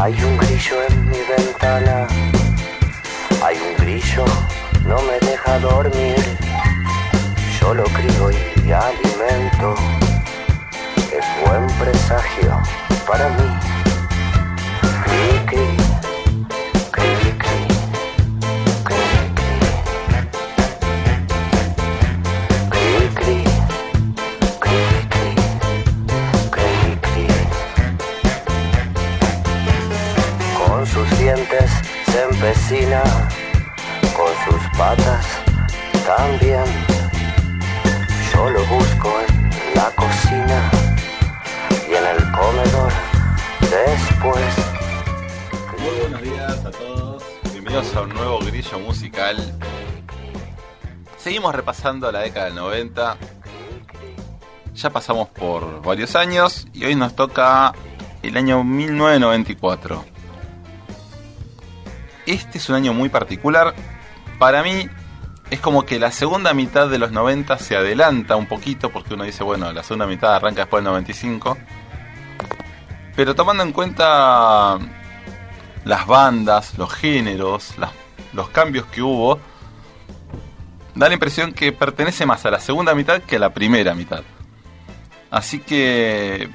Hay un grillo en mi ventana, hay un grillo, no me deja dormir. Yo lo crío y alimento, es buen presagio para mí. Se empecina, con sus patas también. Yo lo busco en la cocina y en el comedor después. Muy buenos días a todos. Bienvenidos a un nuevo grillo musical. Seguimos repasando la década del 90. Ya pasamos por varios años y hoy nos toca el año 1994. Este es un año muy particular. Para mí es como que la segunda mitad de los 90 se adelanta un poquito porque uno dice, bueno, la segunda mitad arranca después del 95. Pero tomando en cuenta las bandas, los géneros, los cambios que hubo, da la impresión que pertenece más a la segunda mitad que a la primera mitad. Así que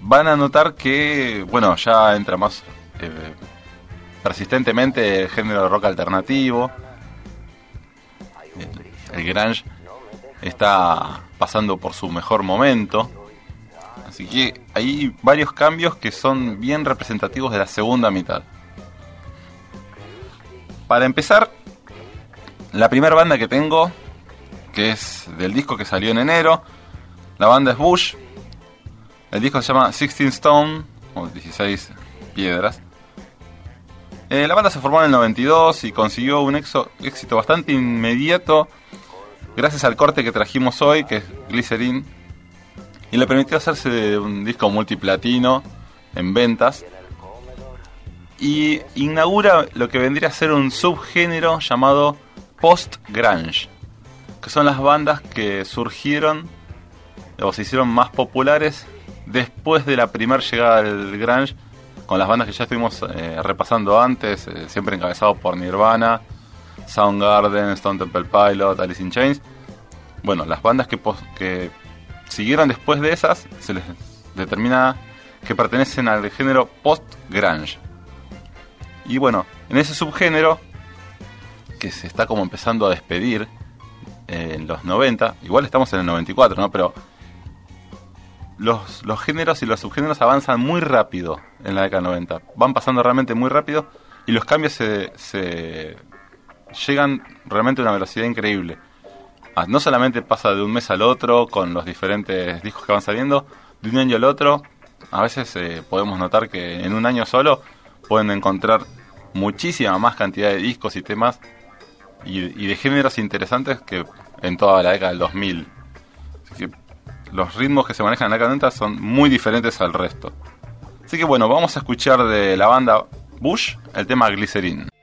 van a notar que, bueno, ya entra más eh, persistentemente el género de rock alternativo. El, el grunge está pasando por su mejor momento. Así que hay varios cambios que son bien representativos de la segunda mitad. Para empezar, la primera banda que tengo, que es del disco que salió en enero, la banda es Bush. El disco se llama 16 Stone, o 16 piedras. Eh, la banda se formó en el 92 y consiguió un éxito bastante inmediato gracias al corte que trajimos hoy, que es Glycerin, y le permitió hacerse un disco multiplatino en ventas y inaugura lo que vendría a ser un subgénero llamado post-grunge, que son las bandas que surgieron o se hicieron más populares después de la primera llegada del grunge, con las bandas que ya estuvimos eh, repasando antes, eh, siempre encabezados por Nirvana, Soundgarden, Stone Temple Pilot, Alice in Chains. Bueno, las bandas que, que siguieron después de esas se les determina que pertenecen al género post-grunge. Y bueno, en ese subgénero, que se está como empezando a despedir eh, en los 90, igual estamos en el 94, ¿no? Pero los, los géneros y los subgéneros avanzan muy rápido en la década del 90. Van pasando realmente muy rápido y los cambios se, se llegan realmente a una velocidad increíble. Ah, No solamente pasa de un mes al otro con los diferentes discos que van saliendo, de un año al otro, a veces eh, podemos notar que en un año solo pueden encontrar muchísima más cantidad de discos y temas y, y de géneros interesantes que en toda la década del 2000. Así que los ritmos que se manejan en la 90 son muy diferentes al resto. Así que bueno, vamos a escuchar de la banda Bush el tema Glycerin.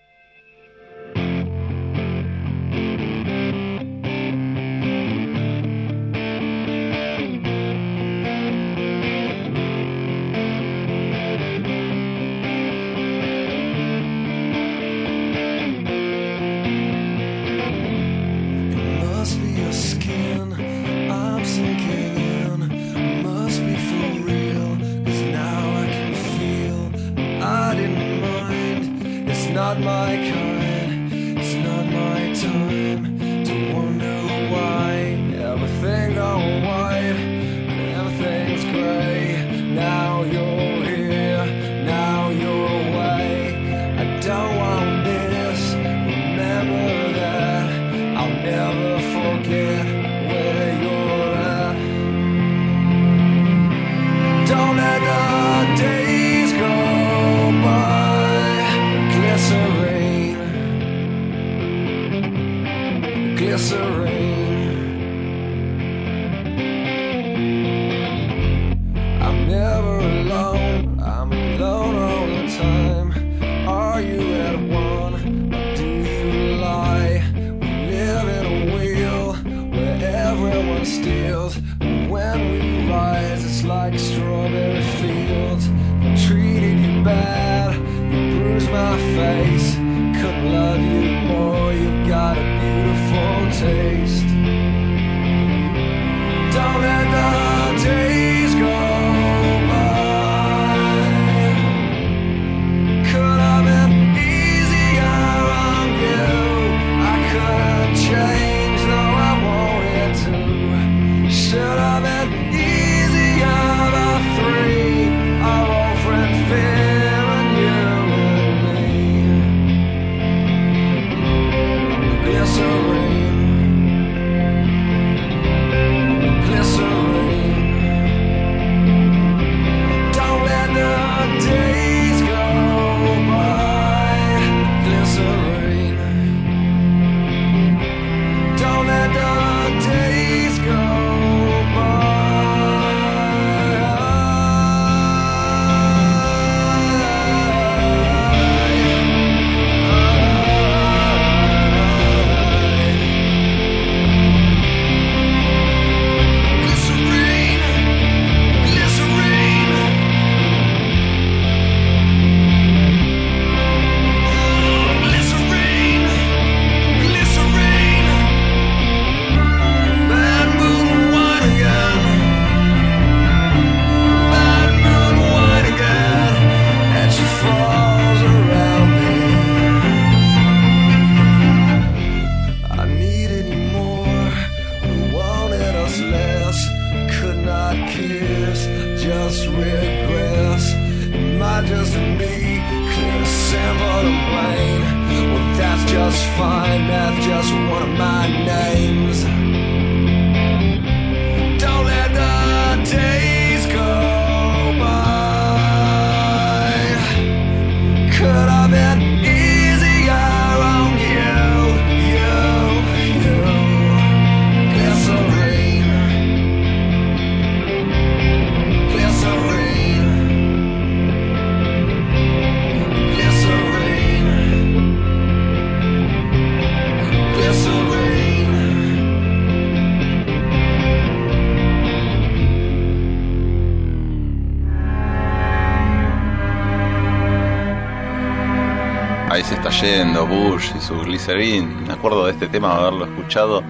Yendo Bush y su Glycerin. Me acuerdo de este tema, haberlo escuchado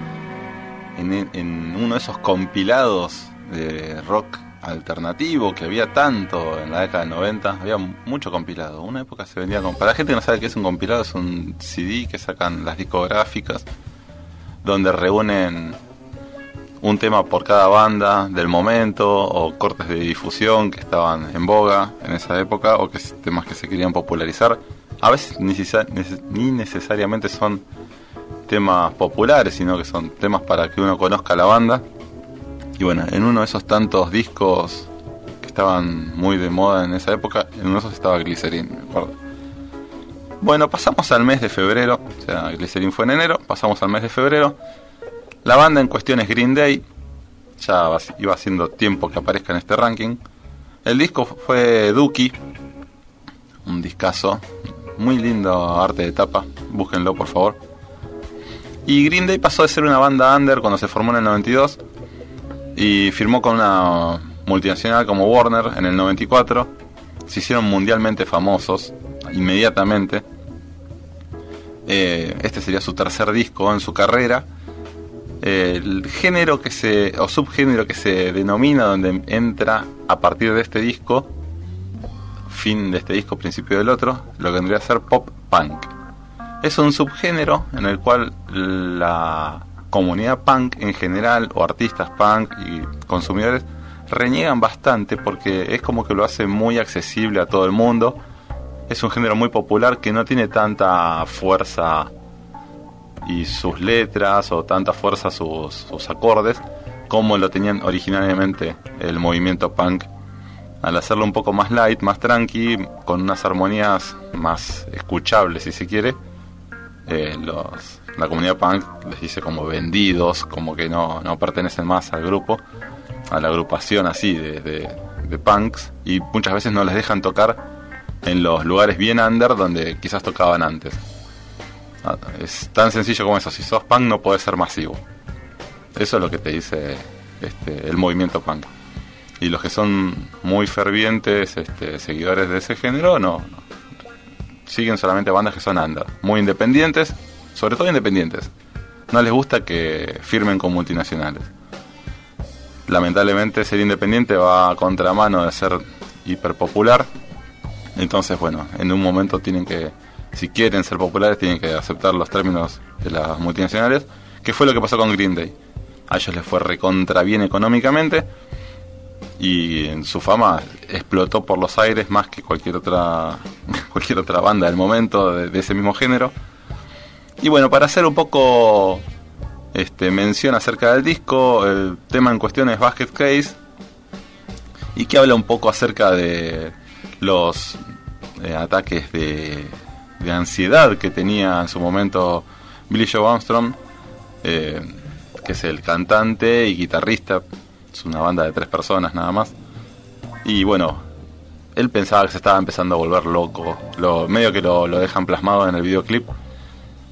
en, uno de esos compilados de rock alternativo que había tanto en la década del 90. Había mucho compilado. Una época se vendía con... Para la gente que no sabe qué es un compilado, es un CD que sacan las discográficas donde reúnen un tema por cada banda del momento o cortes de difusión que estaban en boga en esa época o que temas que se querían popularizar. A veces ni, necesa- neces- ni necesariamente son temas populares, sino que son temas para que uno conozca la banda. Y bueno, en uno de esos tantos discos que estaban muy de moda en esa época, en uno de esos estaba Glycerin, me acuerdo. Bueno, pasamos al mes de febrero, o sea, Glycerin fue en enero, pasamos al mes de febrero. La banda en cuestión es Green Day, ya iba siendo tiempo que aparezca en este ranking. El disco fue Dookie, un discazo, muy lindo arte de tapa, búsquenlo por favor. Y Green Day pasó de ser una banda under cuando se formó en el 92 y firmó con una multinacional como Warner en el 94. Se hicieron mundialmente famosos inmediatamente. Eh, este sería su tercer disco en su carrera. El género que se, o subgénero que se denomina donde entra a partir de este disco, fin de este disco, principio del otro, lo que vendría a ser pop punk. Es un subgénero en el cual la comunidad punk en general, o artistas punk y consumidores, reniegan bastante porque es como que lo hace muy accesible a todo el mundo. Es un género muy popular que no tiene tanta fuerza y sus letras o tanta fuerza sus, sus acordes como lo tenían originariamente el movimiento punk. Al hacerlo un poco más light, más tranqui, con unas armonías más escuchables si se quiere, eh, la comunidad punk les dice como vendidos, como que no, no pertenecen más al grupo, a la agrupación así de, de, de punks, y muchas veces no les dejan tocar en los lugares bien under donde quizás tocaban antes. Ah, Es tan sencillo como eso, si sos punk no podés ser masivo. Eso es lo que te dice este, el movimiento punk. Y los que son muy fervientes este, seguidores de ese género, no. Siguen solamente bandas que son under. Muy independientes, sobre todo independientes. No les gusta que firmen con multinacionales. Lamentablemente ser independiente va a contramano de ser hiperpopular. Entonces, bueno, en un momento tienen que, si quieren ser populares, tienen que aceptar los términos de las multinacionales. Que fue lo que pasó con Green Day. A ellos les fue recontra bien económicamente y en su fama explotó por los aires más que cualquier otra cualquier otra banda del momento de, ese mismo género. Y bueno, para hacer un poco este, mención acerca del disco, el tema en cuestión es Basket Case y que habla un poco acerca de los eh, ataques de, de ansiedad que tenía en su momento Billy Joe Armstrong, eh, que es el cantante y guitarrista, es una banda de tres personas nada más. Y bueno, él pensaba que se estaba empezando a volver loco, lo, medio que lo, lo dejan plasmado en el videoclip.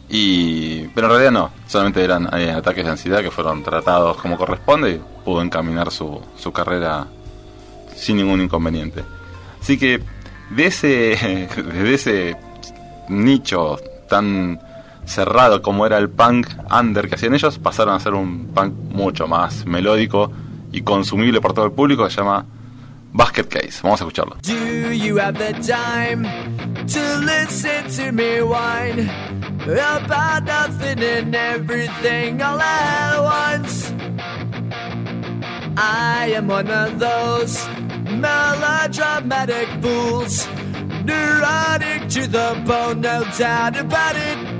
Y, pero en realidad no, solamente eran eh, ataques de ansiedad que fueron tratados como corresponde y pudo encaminar su, su carrera sin ningún inconveniente. Así que de ese, de ese nicho tan cerrado como era el punk under que hacían ellos, pasaron a ser un punk mucho más melódico y consumible por todo el público se llama Basket Case. Vamos a escucharlo. Do you have the time to listen to me whine about nothing and everything all at once? I am one of those melodramatic fools, neurotic to the bone, no doubt about it.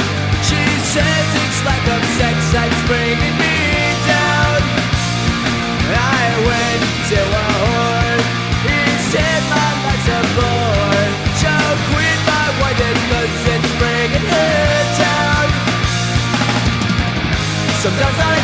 It's like a sex that's bringing me down. I went to a whore. He said my life's a bore. So quit my white cause it's bringing her down. Sometimes I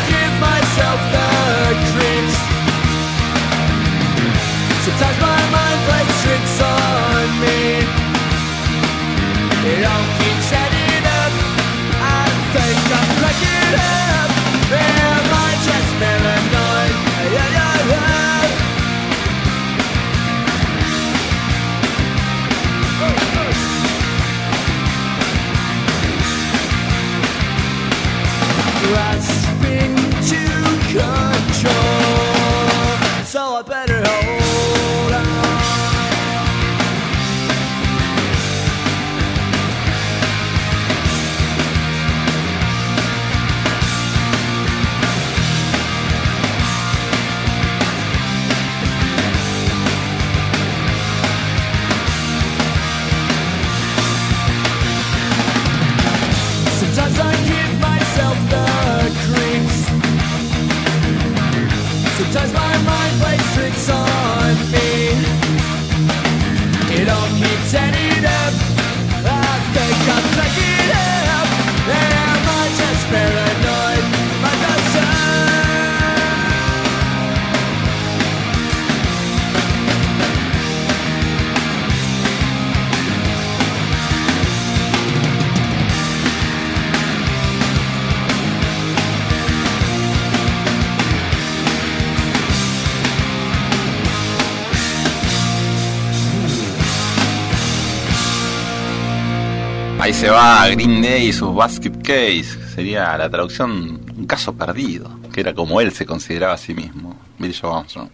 Green Day y sus Basket Case. Sería la traducción un caso perdido, que era como él se consideraba a sí mismo. Billy Joe Armstrong.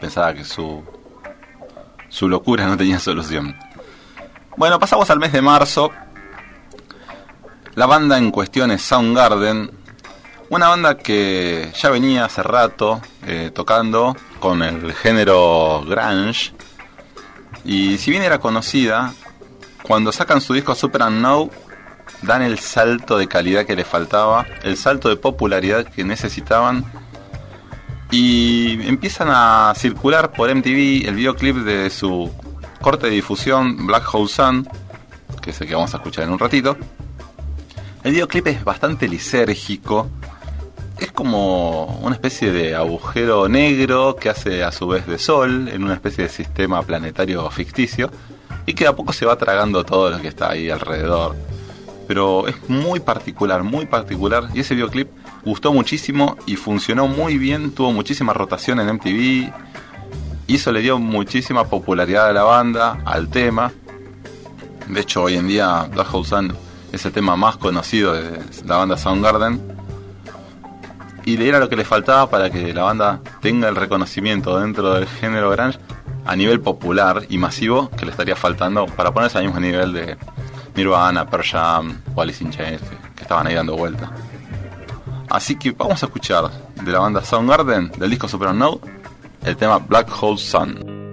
Pensaba que su, su locura no tenía solución. Bueno, pasamos al mes de marzo. La banda en cuestión es Soundgarden. Una banda que ya venía hace rato eh, tocando con el género grunge. Y si bien era conocida, cuando sacan su disco Super Unknown, dan el salto de calidad que les faltaba, el salto de popularidad que necesitaban. Y empiezan a circular por MTV el videoclip de su corte de difusión Black Hole Sun, que es el que vamos a escuchar en un ratito. El videoclip es bastante lisérgico. Es como una especie de agujero negro que hace a su vez de sol en una especie de sistema planetario ficticio y que a poco se va tragando todo lo que está ahí alrededor. Pero es muy particular, muy particular y ese videoclip gustó muchísimo y funcionó muy bien, tuvo muchísima rotación en MTV y eso le dio muchísima popularidad a la banda, al tema. De hecho, hoy en día Black Hole Sun es el tema más conocido de la banda Soundgarden y era lo que le faltaba para que la banda tenga el reconocimiento dentro del género grunge a nivel popular y masivo que le estaría faltando para ponerse al mismo nivel de Nirvana, Pearl Jam, o Alice que, que estaban ahí dando vuelta. Así que vamos a escuchar de la banda Soundgarden, del disco Super Unknown, el tema Black Hole Sun.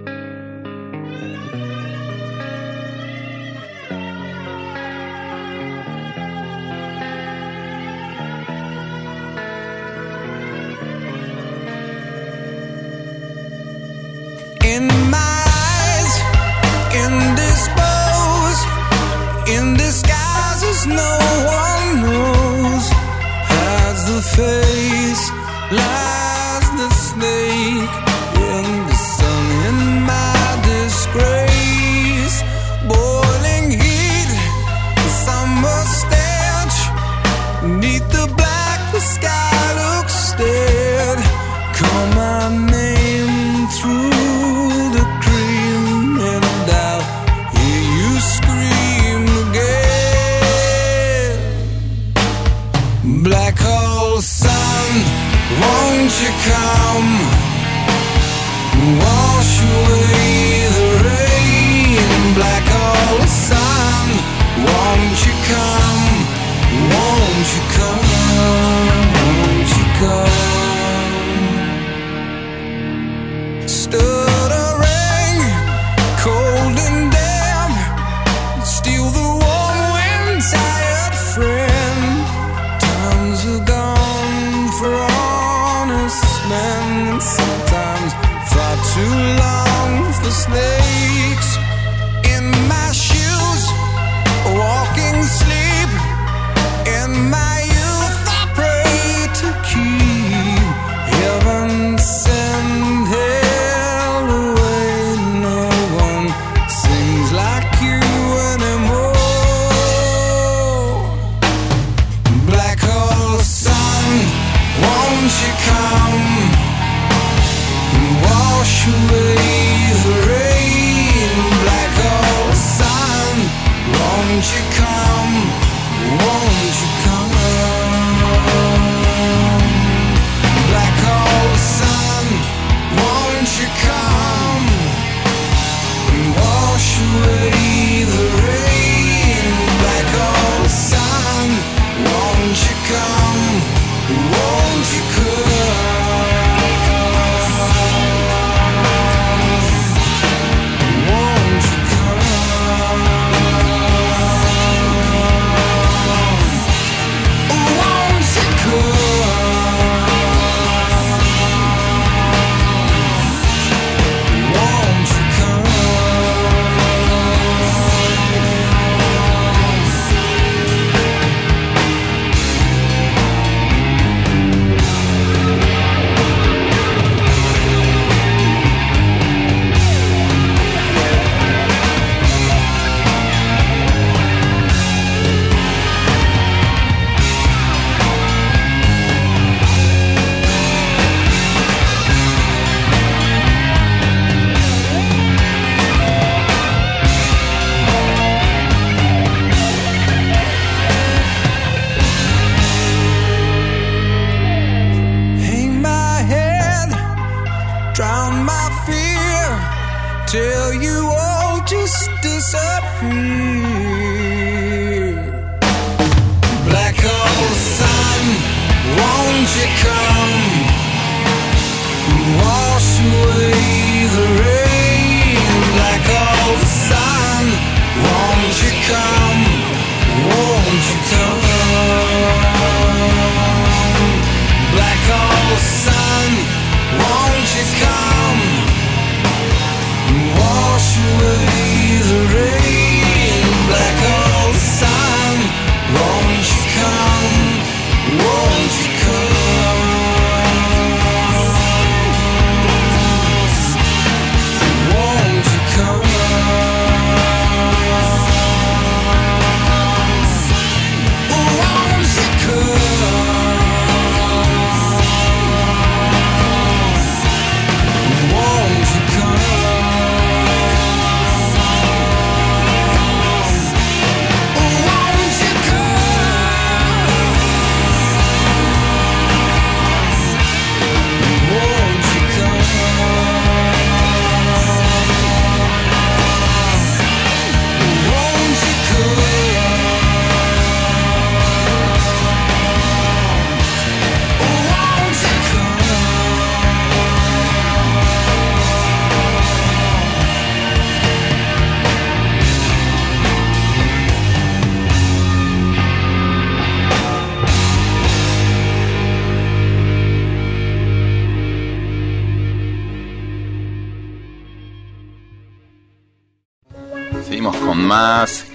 Whoa.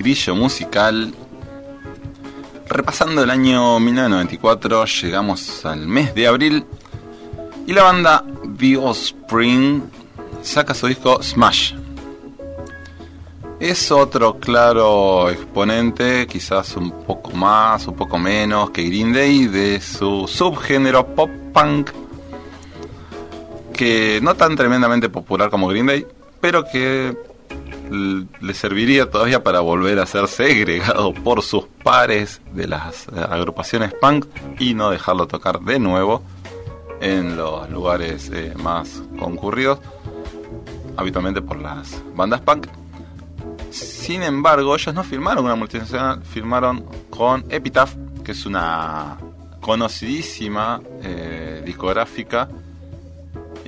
Musical. Repasando el año 1994, llegamos al mes de abril y la banda The Offspring saca su disco Smash. Es otro claro exponente, quizás un poco más, un poco menos que Green Day, de su subgénero pop punk, que no tan tremendamente popular como Green Day, pero que le serviría todavía para volver a ser segregado por sus pares de las eh, agrupaciones punk y no dejarlo tocar de nuevo en los lugares eh, más concurridos, habitualmente por las bandas punk. Sin embargo, ellos no firmaron una multinacional, firmaron con Epitaph, que es una conocidísima eh, discográfica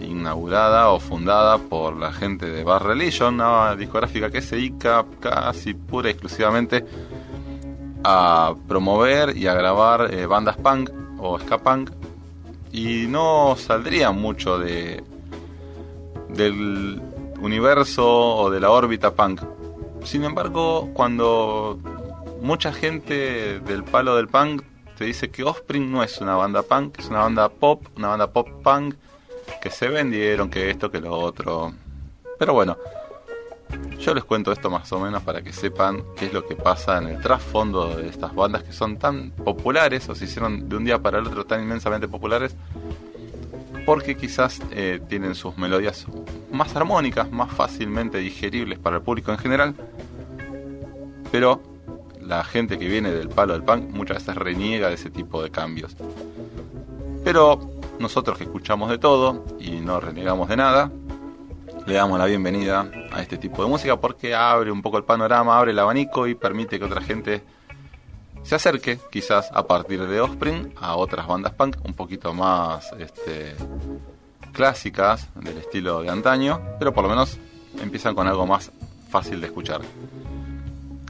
inaugurada o fundada por la gente de Bar Religion, una discográfica que se dedica casi pura y exclusivamente a promover y a grabar eh, bandas punk o ska punk y no saldría mucho de del universo o de la órbita punk. Sin embargo, cuando mucha gente del palo del punk te dice que Offspring no es una banda punk, es una banda pop, una banda pop punk, que se vendieron, que esto, que lo otro. Pero bueno, yo les cuento esto más o menos para que sepan qué es lo que pasa en el trasfondo de estas bandas que son tan populares o se hicieron de un día para el otro tan inmensamente populares porque quizás eh, tienen sus melodías más armónicas, más fácilmente digeribles para el público en general, pero la gente que viene del palo del punk muchas veces reniega de ese tipo de cambios. Pero nosotros que escuchamos de todo y no renegamos de nada, le damos la bienvenida a este tipo de música porque abre un poco el panorama, abre el abanico y permite que otra gente se acerque quizás a partir de Offspring a otras bandas punk un poquito más este, clásicas del estilo de antaño, pero por lo menos empiezan con algo más fácil de escuchar.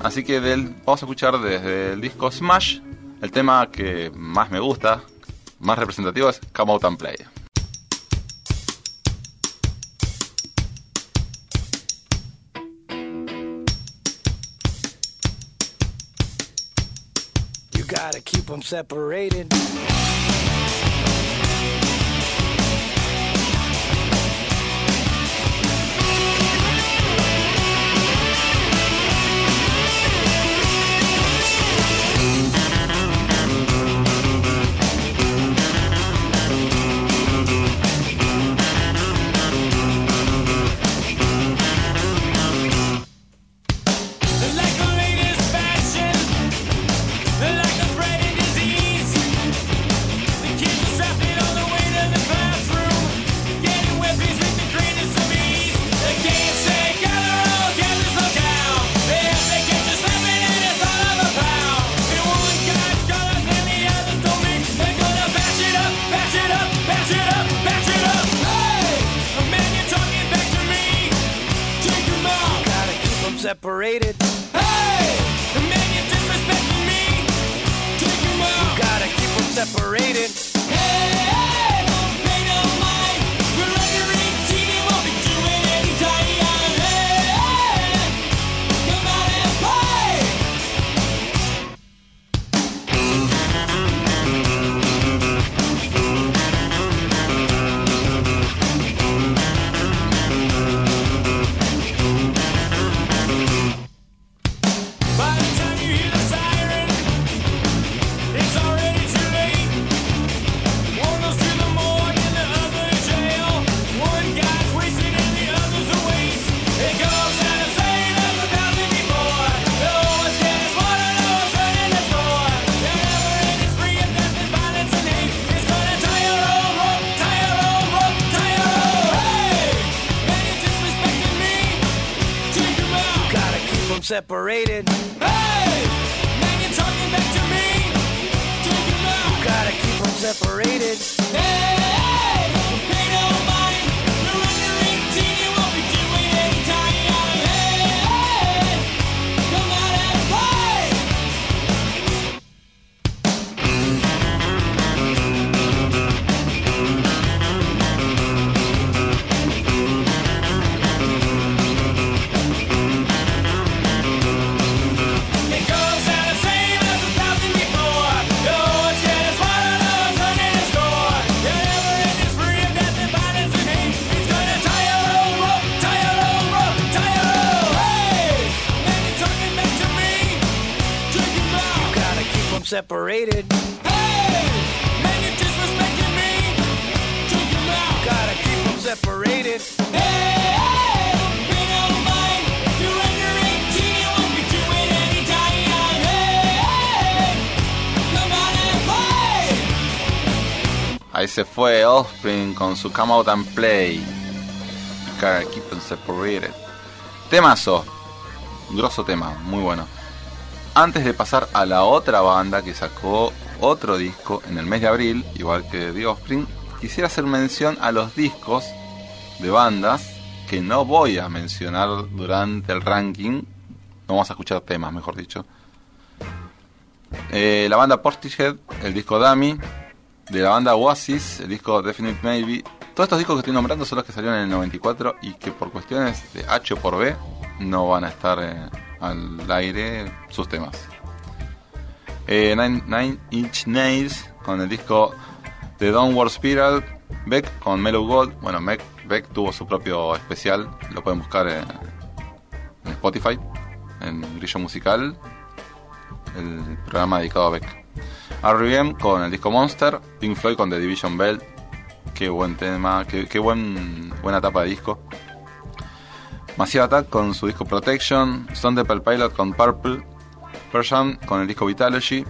Así que del, vamos a escuchar desde el disco Smash el tema que más me gusta, más representativo es Come Out and Play. You gotta keep them separated. Them separated. Hey! Man, you're talking back to me! Take him out! Gotta keep them separated. Hey! Separated. Hey, keep separated. Hey, hey, don't pay no mind. You're under 18, you. Ahí se fue Offspring con su Come Out and Play. Gotta keep them separated. Temazo. Grosso tema, muy bueno. Antes de pasar a la otra banda que sacó otro disco en el mes de abril, igual que The Offspring, quisiera hacer mención a los discos de bandas que no voy a mencionar durante el ranking. No vamos a escuchar temas, mejor dicho. Eh, la banda Portishead, el disco Dummy. De la banda Oasis, el disco Definite Maybe. Todos estos discos que estoy nombrando son los que salieron en el 94 y que por cuestiones de H o por B no van a estar eh, al aire sus temas. Eh, Nine, Inch Nails con el disco The Downward Spiral. Beck con Mellow Gold. Bueno, Beck, tuvo su propio especial. Lo pueden buscar en, en Spotify, en Grillo Musical. El programa dedicado a Beck. R.E.M. con el disco Monster. Pink Floyd con The Division Bell. Qué buen tema, qué, qué buen, buena tapa de disco. Massive Attack con su disco Protection. Stone Temple Pilot con Purple. Persian con el disco Vitalogy.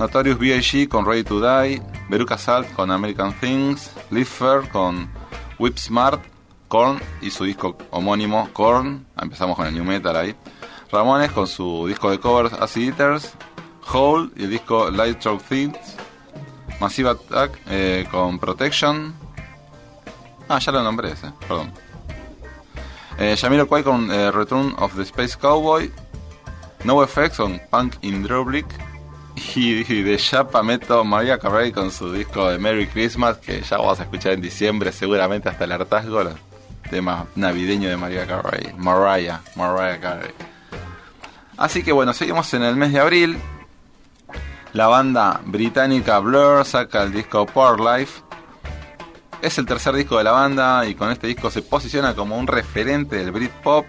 Notorious B.I.G. con Ready to Die. Veruca Salt con American Things. Fair con Whip Smart. Korn y su disco homónimo Korn. Empezamos con el New Metal ahí. Ramones con su disco de covers Acid Eaters. Hole y el disco Light Stroke Things. Massive Attack eh, con Protection. Ah, ya lo nombré ese, perdón. Eh, Jamiroquai con eh, Return of the Space Cowboy. No Effects con Punk in Drublic. Y, y de Chapa meto Maria Carey con su disco de Merry Christmas, que ya vamos a escuchar en diciembre, seguramente hasta el hartazgo. El tema navideño de Maria Carey. Mariah, Mariah Carey. Así que bueno, seguimos en el mes de abril. La banda británica Blur saca el disco Power Life. Es el tercer disco de la banda y con este disco se posiciona como un referente del Britpop,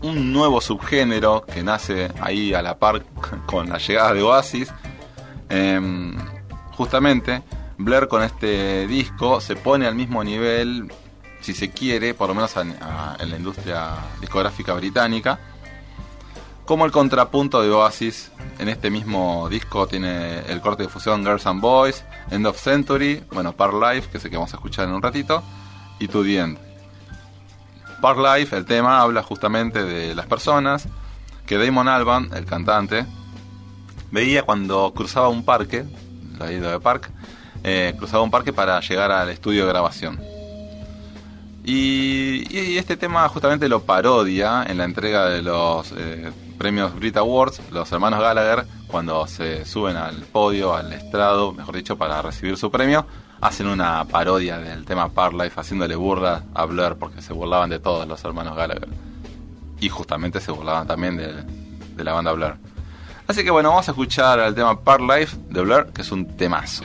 un nuevo subgénero que nace ahí a la par con la llegada de Oasis. Em, justamente, Blur con este disco se pone al mismo nivel, si se quiere, por lo menos en la industria discográfica británica, como el contrapunto de Oasis. En este mismo disco tiene el corte de fusión Girls and Boys, End of Century, bueno, Par Life, que sé que vamos a escuchar en un ratito, y To The End. Par Life, el tema, habla justamente de las personas que Damon Alban, el cantante, veía cuando cruzaba un parque, la isla de Park, eh, cruzaba un parque para llegar al estudio de grabación. Y, y este tema justamente lo parodia en la entrega de los eh, premios Brit Awards, los hermanos Gallagher, cuando se suben al podio, al estrado, mejor dicho, para recibir su premio, hacen una parodia del tema Parlife, haciéndole burla a Blur, porque se burlaban de todos los hermanos Gallagher. Y justamente se burlaban también de, la banda Blur. Así que bueno, vamos a escuchar el tema Parlife de Blur, que es un temazo.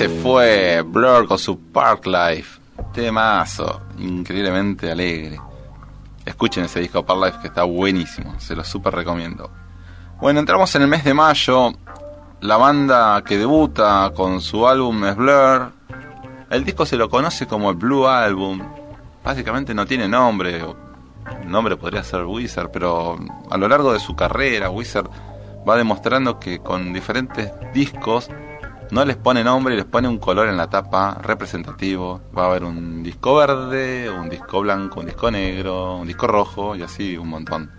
se fue Blur con su Park Life. Temazo, increíblemente alegre. Escuchen ese disco Park Life que está buenísimo, se lo súper recomiendo. Bueno, entramos en el mes de mayo. La banda que debuta con su álbum es Blur. El disco se lo conoce como el Blue Album. Básicamente no tiene nombre. El nombre podría ser Wizard, pero a lo largo de su carrera, Wizard va demostrando que con diferentes discos no les pone nombre, les pone un color en la tapa representativo. Va a haber un disco verde, un disco blanco, un disco negro, un disco rojo y así un montón.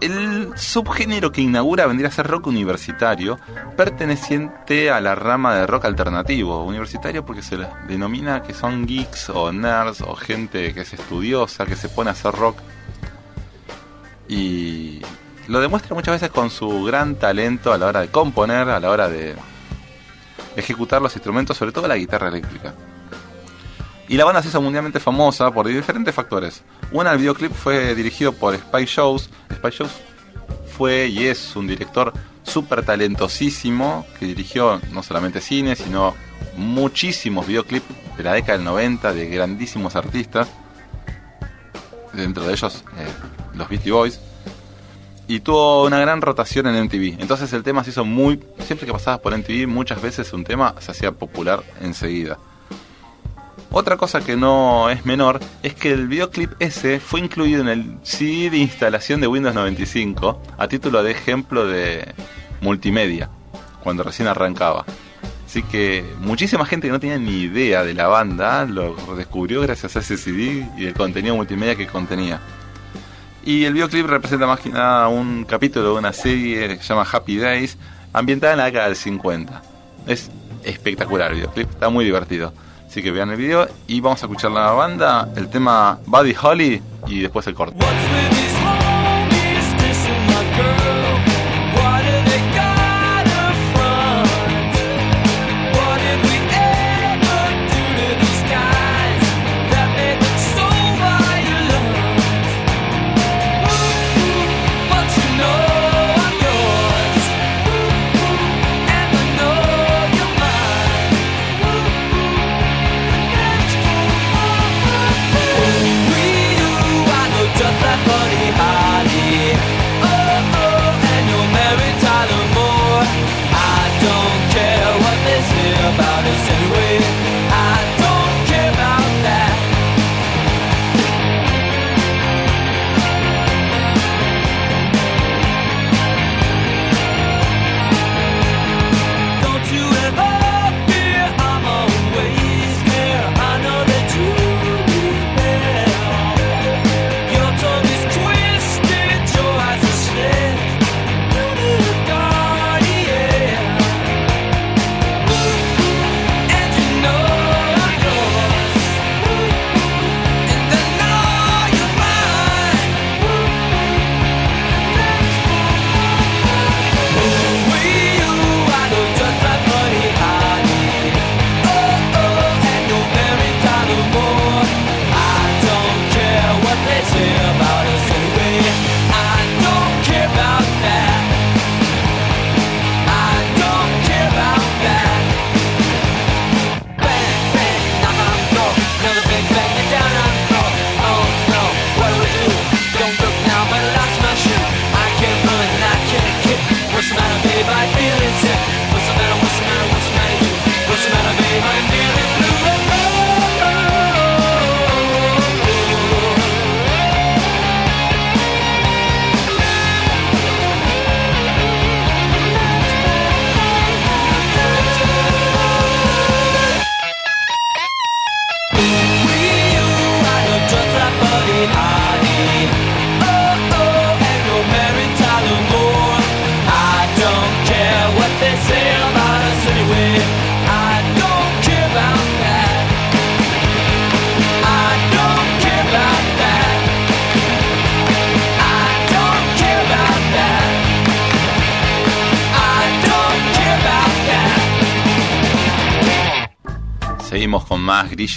El subgénero que inaugura vendría a ser rock universitario, perteneciente a la rama de rock alternativo. Universitario porque se denomina que son geeks o nerds o gente que es estudiosa, que se pone a hacer rock. Y lo demuestra muchas veces con su gran talento a la hora de componer, a la hora de ejecutar los instrumentos, sobre todo la guitarra eléctrica. Y la banda se hizo mundialmente famosa por diferentes factores. Una, el videoclip fue dirigido por Spy Shows. Spy Shows fue y es un director súper talentosísimo que dirigió no solamente cine, sino muchísimos videoclips de la década del 90 de grandísimos artistas. Dentro de ellos, eh, los Beastie Boys. Y tuvo una gran rotación en MTV. Entonces el tema se hizo muy... Siempre que pasabas por MTV, muchas veces un tema se hacía popular enseguida. Otra cosa que no es menor es que el videoclip ese fue incluido en el CD de instalación de Windows 95 a título de ejemplo de multimedia, cuando recién arrancaba. Así que muchísima gente que no tenía ni idea de la banda lo descubrió gracias a ese CD y el contenido multimedia que contenía. Y el videoclip representa más que nada un capítulo de una serie que se llama Happy Days, ambientada en la década del 50. Es espectacular el videoclip, está muy divertido. Así que vean el video y vamos a escuchar la banda, el tema Buddy Holly y después el corte.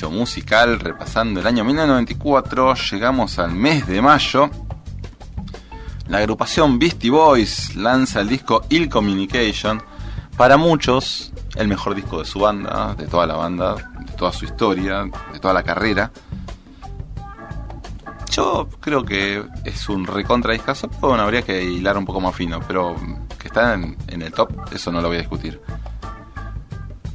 Musical, repasando el año 1994, llegamos al mes de mayo. La agrupación Beastie Boys lanza el disco Ill Communication, para muchos el mejor disco de su banda, de toda la banda, de toda su historia, de toda la carrera. Yo creo que es un recontra discazo, pero bueno, habría que hilar un poco más fino, pero que está en el top, eso no lo voy a discutir.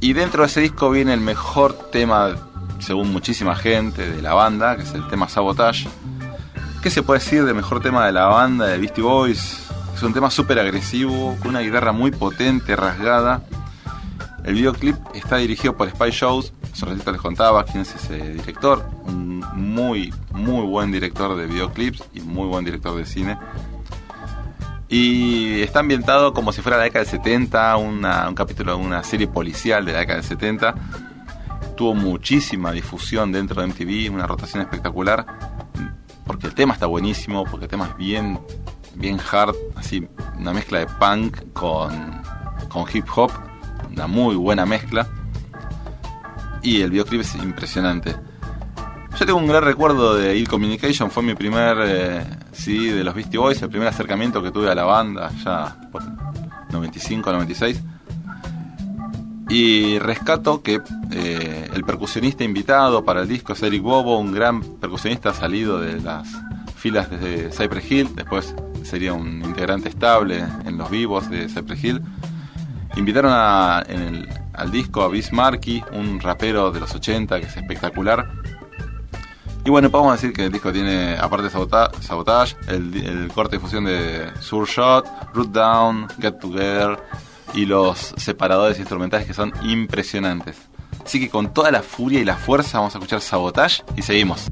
Y dentro de ese disco viene el mejor tema, según muchísima gente, de la banda, que es el tema Sabotage. ¿Qué se puede decir del mejor tema de la banda, de Beastie Boys? Es un tema súper agresivo, con una guitarra muy potente, rasgada. El videoclip está dirigido por Spy Shows. Hace ratito les contaba quién es ese director. Un muy, muy buen director de videoclips y muy buen director de cine. Y está ambientado como si fuera la década del 70, una- un capítulo de una serie policial de la década del 70. Tuvo muchísima difusión dentro de MTV, una rotación espectacular. Porque el tema está buenísimo, porque el tema es bien, bien hard, así, una mezcla de punk con, con hip hop, una muy buena mezcla. Y el videoclip es impresionante. Yo tengo un gran recuerdo de Ill Communication, fue mi primer eh, de los Beastie Boys, el primer acercamiento que tuve a la banda, ya por 95, 96. Y rescato que eh, el percusionista invitado para el disco es Eric Bobo, un gran percusionista salido de las filas de Cypress Hill, después sería un integrante estable en los vivos de Cypress Hill. Invitaron a- en el- al disco a Biz Markie, un rapero de los 80 que es espectacular. Y bueno, podemos decir que el disco tiene, aparte de Sabota- Sabotage, el, el corte de fusión de Sure Shot, Root Down, Get Together y los separadores instrumentales que son impresionantes. Así que con toda la furia y la fuerza vamos a escuchar Sabotage y seguimos.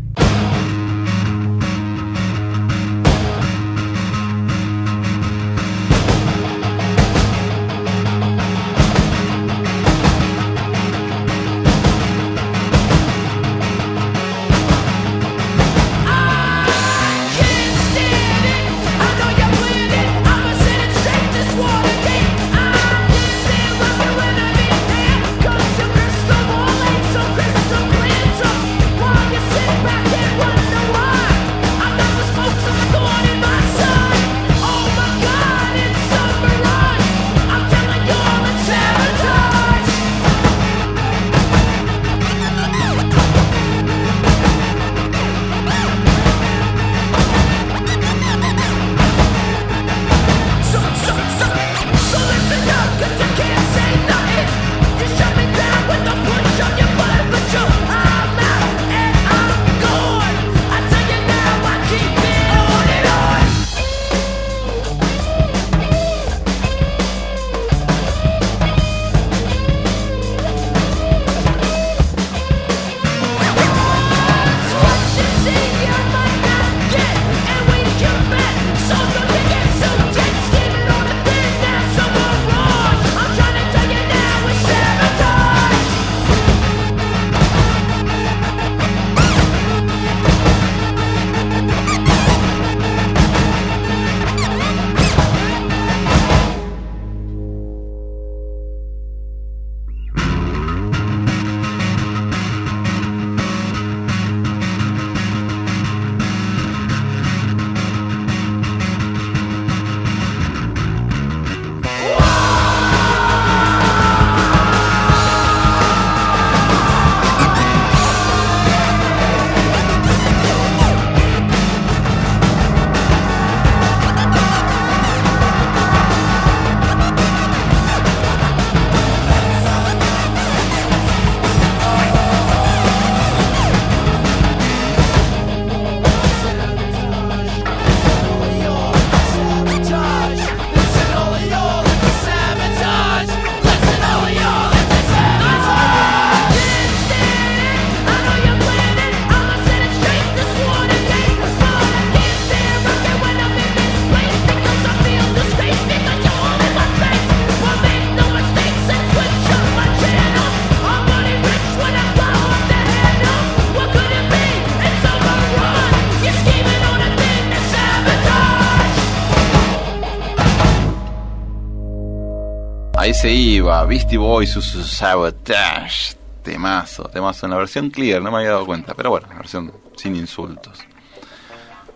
Beastie Boys, su, Sabotage. temazo, temazo en la versión clear, no me había dado cuenta, pero bueno, la versión sin insultos.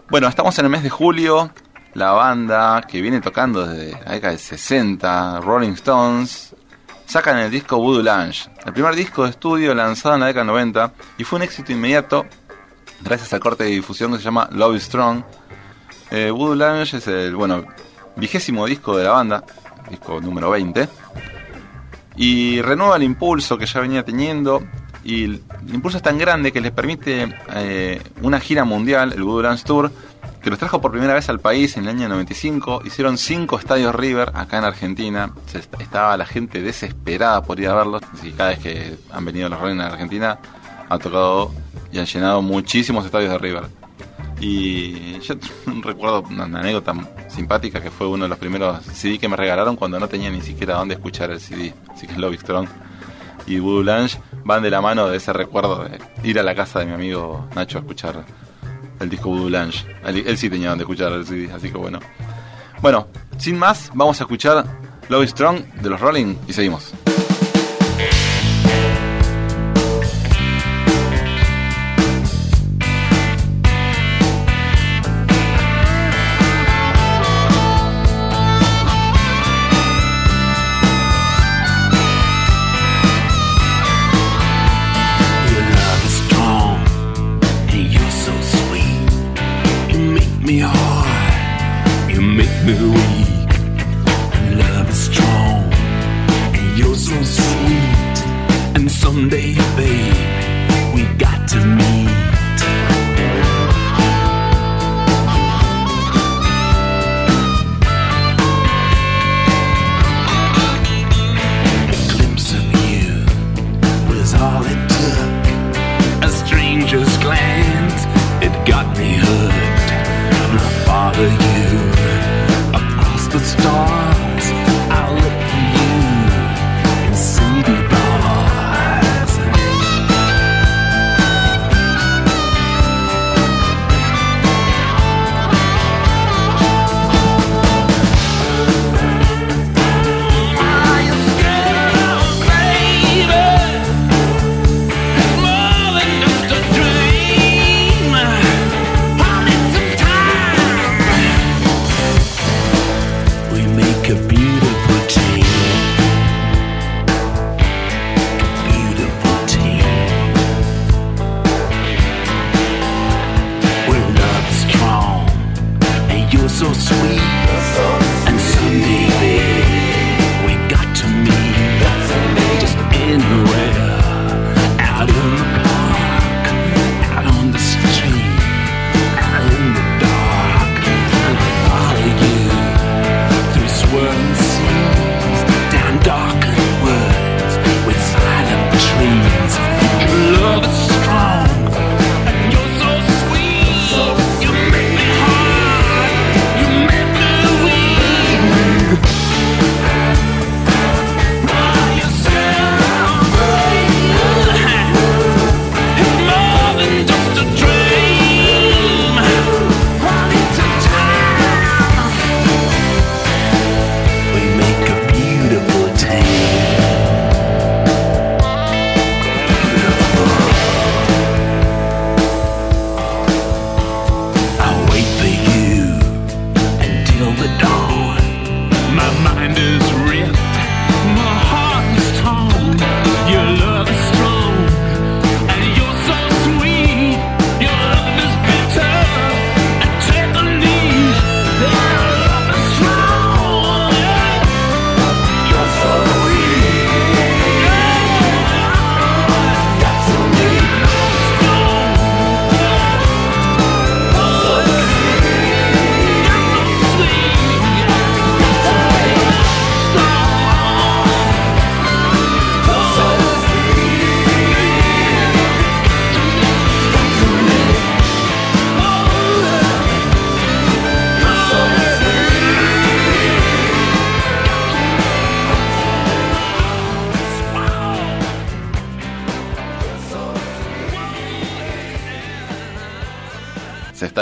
Bueno, estamos en el mes de julio, la banda que viene tocando desde la década del 60, Rolling Stones, sacan el disco Voodoo Lounge, el primer disco de estudio lanzado en la década del 90 y fue un éxito inmediato gracias al corte de difusión que se llama Love is Strong. Eh, Voodoo Lounge es el, bueno, vigésimo disco de la banda, disco número 20, y renueva el impulso que ya venía teniendo. Y el impulso es tan grande que les permite eh, una gira mundial, el Voodoo Lounge Tour, que los trajo por primera vez al país en el año 95. Hicieron cinco estadios River acá en Argentina. Se est- estaba la gente desesperada por ir a verlos. Y cada vez que han venido los Rolling a Argentina, han tocado y han llenado muchísimos estadios de River. Y yo recuerdo una, anécdota simpática que fue uno de los primeros CD que me regalaron cuando no tenía ni siquiera dónde escuchar el CD. Así que is Strong y Voodoo Lounge van de la mano de ese recuerdo de ir a la casa de mi amigo Nacho a escuchar el disco Voodoo Lounge. Él, sí tenía donde escuchar el CD, así que bueno. Bueno, sin más, vamos a escuchar Love Strong de los Rolling y seguimos.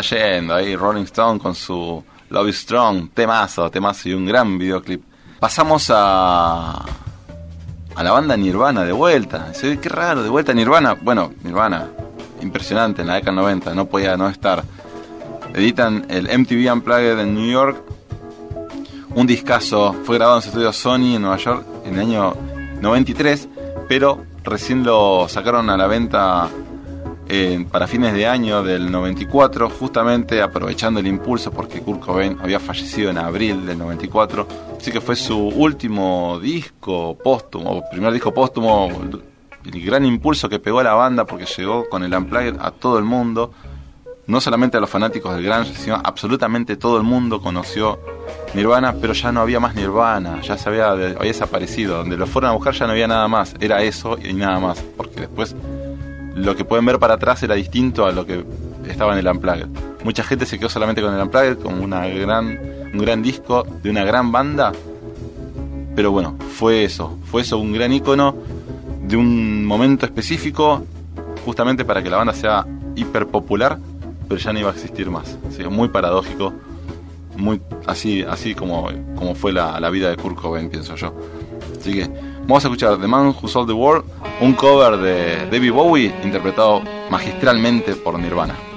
Yendo ahí Rolling Stone con su Love is Strong, temazo, temazo y un gran videoclip. Pasamos a a la banda Nirvana de vuelta. Dice, qué raro, de vuelta Nirvana. Bueno, Nirvana, impresionante en la década 90, no podía no estar. Editan el MTV Unplugged en New York. Un discazo, fue grabado en su estudio Sony en Nueva York en el año 93, pero recién lo sacaron a la venta eh, para fines de año del 94, justamente aprovechando el impulso porque Kurt Cobain había fallecido en abril del 94, así que fue su último disco póstumo, primer disco póstumo, el gran impulso que pegó a la banda porque llegó con el Unplugged a todo el mundo, no solamente a los fanáticos del grunge, sino absolutamente todo el mundo conoció Nirvana, pero ya no había más Nirvana, ya se había, había desaparecido, donde lo fueron a buscar ya no había nada más, era eso y nada más, porque después lo que pueden ver para atrás era distinto a lo que estaba en el Unplugged. Mucha gente se quedó solamente con el Unplugged como una gran, un gran disco de una gran banda, pero bueno, fue eso, fue eso, un gran icono de un momento específico, justamente para que la banda sea hiper popular, pero ya no iba a existir más. Muy paradójico, muy así, así como, como fue la, la vida de Kurt Cobain, pienso yo. Así que vamos a escuchar The Man Who Sold the World, un cover de David Bowie interpretado magistralmente por Nirvana.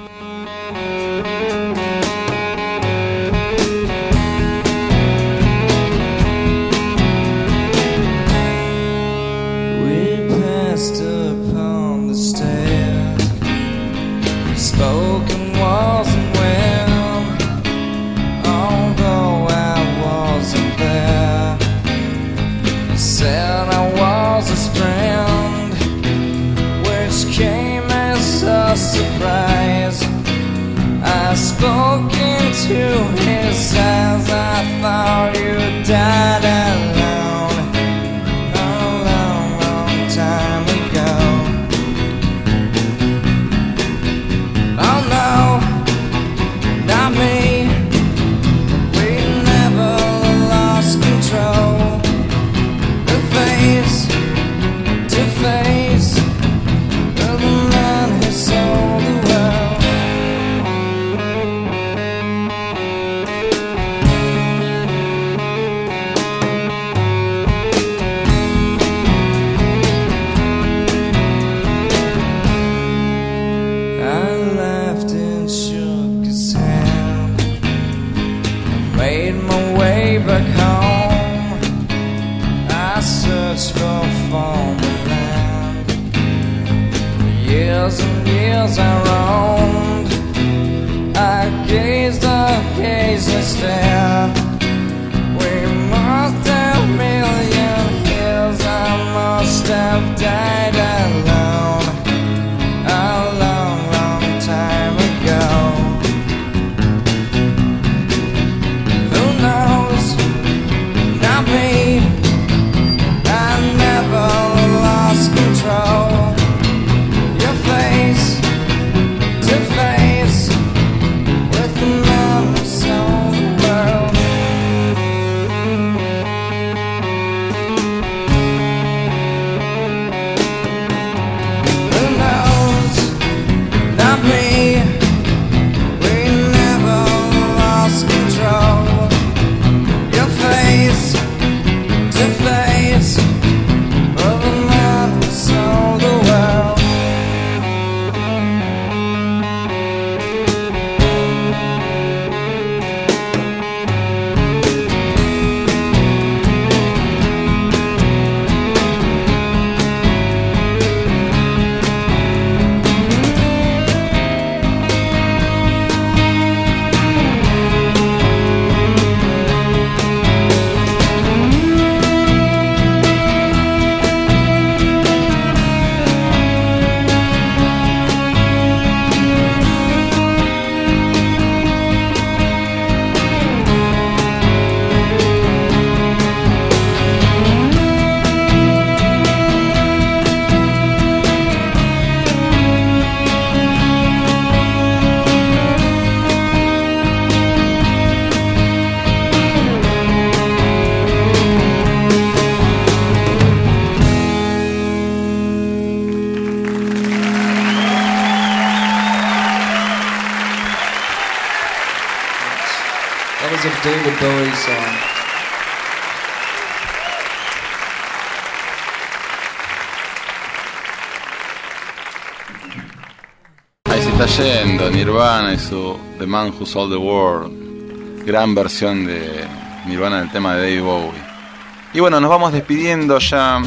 Man Who Sold the World. Gran versión de Nirvana del tema de David Bowie. Y bueno, nos vamos despidiendo ya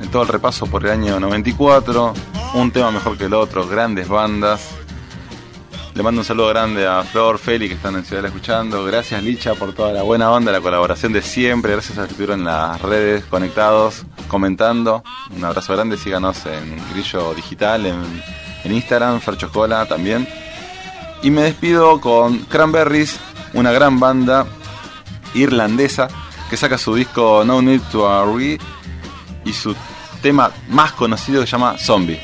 en todo el repaso por el año 94. Un tema mejor que el otro, grandes bandas. Le mando un saludo grande a Flor, Feli que están en Ciudad escuchando. Gracias Licha por toda la buena onda, la colaboración de siempre. Gracias a los que estuvieron en las redes conectados, comentando. Un abrazo grande, síganos en Grillo Digital, en, en Instagram, Ferchocola también. Y me despido con Cranberries, una gran banda irlandesa que saca su disco No Need to Hurry y su tema más conocido que se llama Zombie.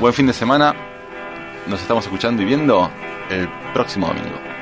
Buen fin de semana. Nos estamos escuchando y viendo el próximo domingo.